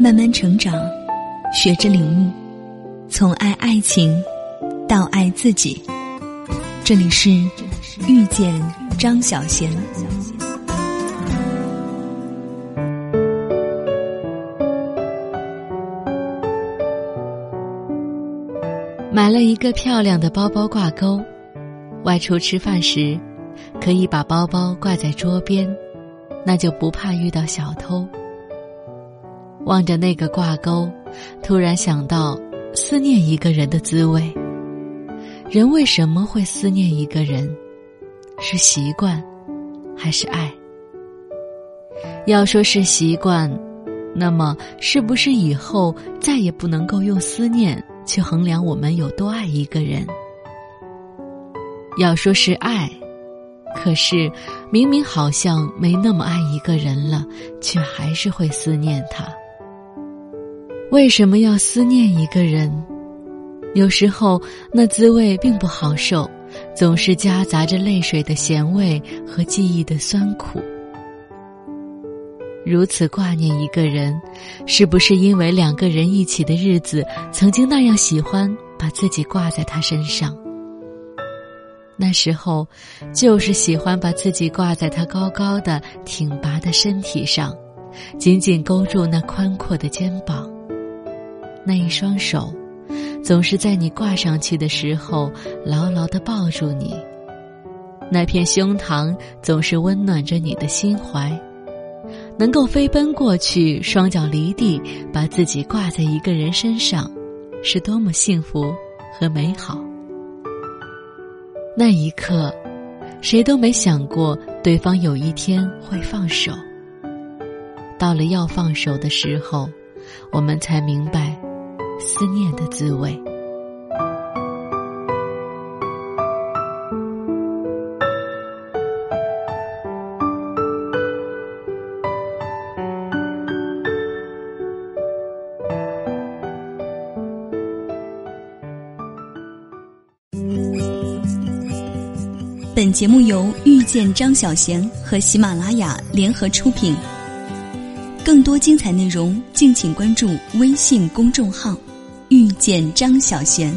慢慢成长，学着领悟，从爱爱情到爱自己。这里是遇见张小贤。买了一个漂亮的包包挂钩，外出吃饭时，可以把包包挂在桌边，那就不怕遇到小偷。望着那个挂钩，突然想到思念一个人的滋味。人为什么会思念一个人？是习惯，还是爱？要说是习惯，那么是不是以后再也不能够用思念去衡量我们有多爱一个人？要说是爱，可是明明好像没那么爱一个人了，却还是会思念他。为什么要思念一个人？有时候那滋味并不好受，总是夹杂着泪水的咸味和记忆的酸苦。如此挂念一个人，是不是因为两个人一起的日子曾经那样喜欢把自己挂在他身上？那时候，就是喜欢把自己挂在他高高的、挺拔的身体上，紧紧勾住那宽阔的肩膀。那一双手，总是在你挂上去的时候牢牢的抱住你；那片胸膛总是温暖着你的心怀。能够飞奔过去，双脚离地，把自己挂在一个人身上，是多么幸福和美好。那一刻，谁都没想过对方有一天会放手。到了要放手的时候，我们才明白。思念的滋味。本节目由遇见张小贤和喜马拉雅联合出品。更多精彩内容，敬请关注微信公众号“遇见张小贤”。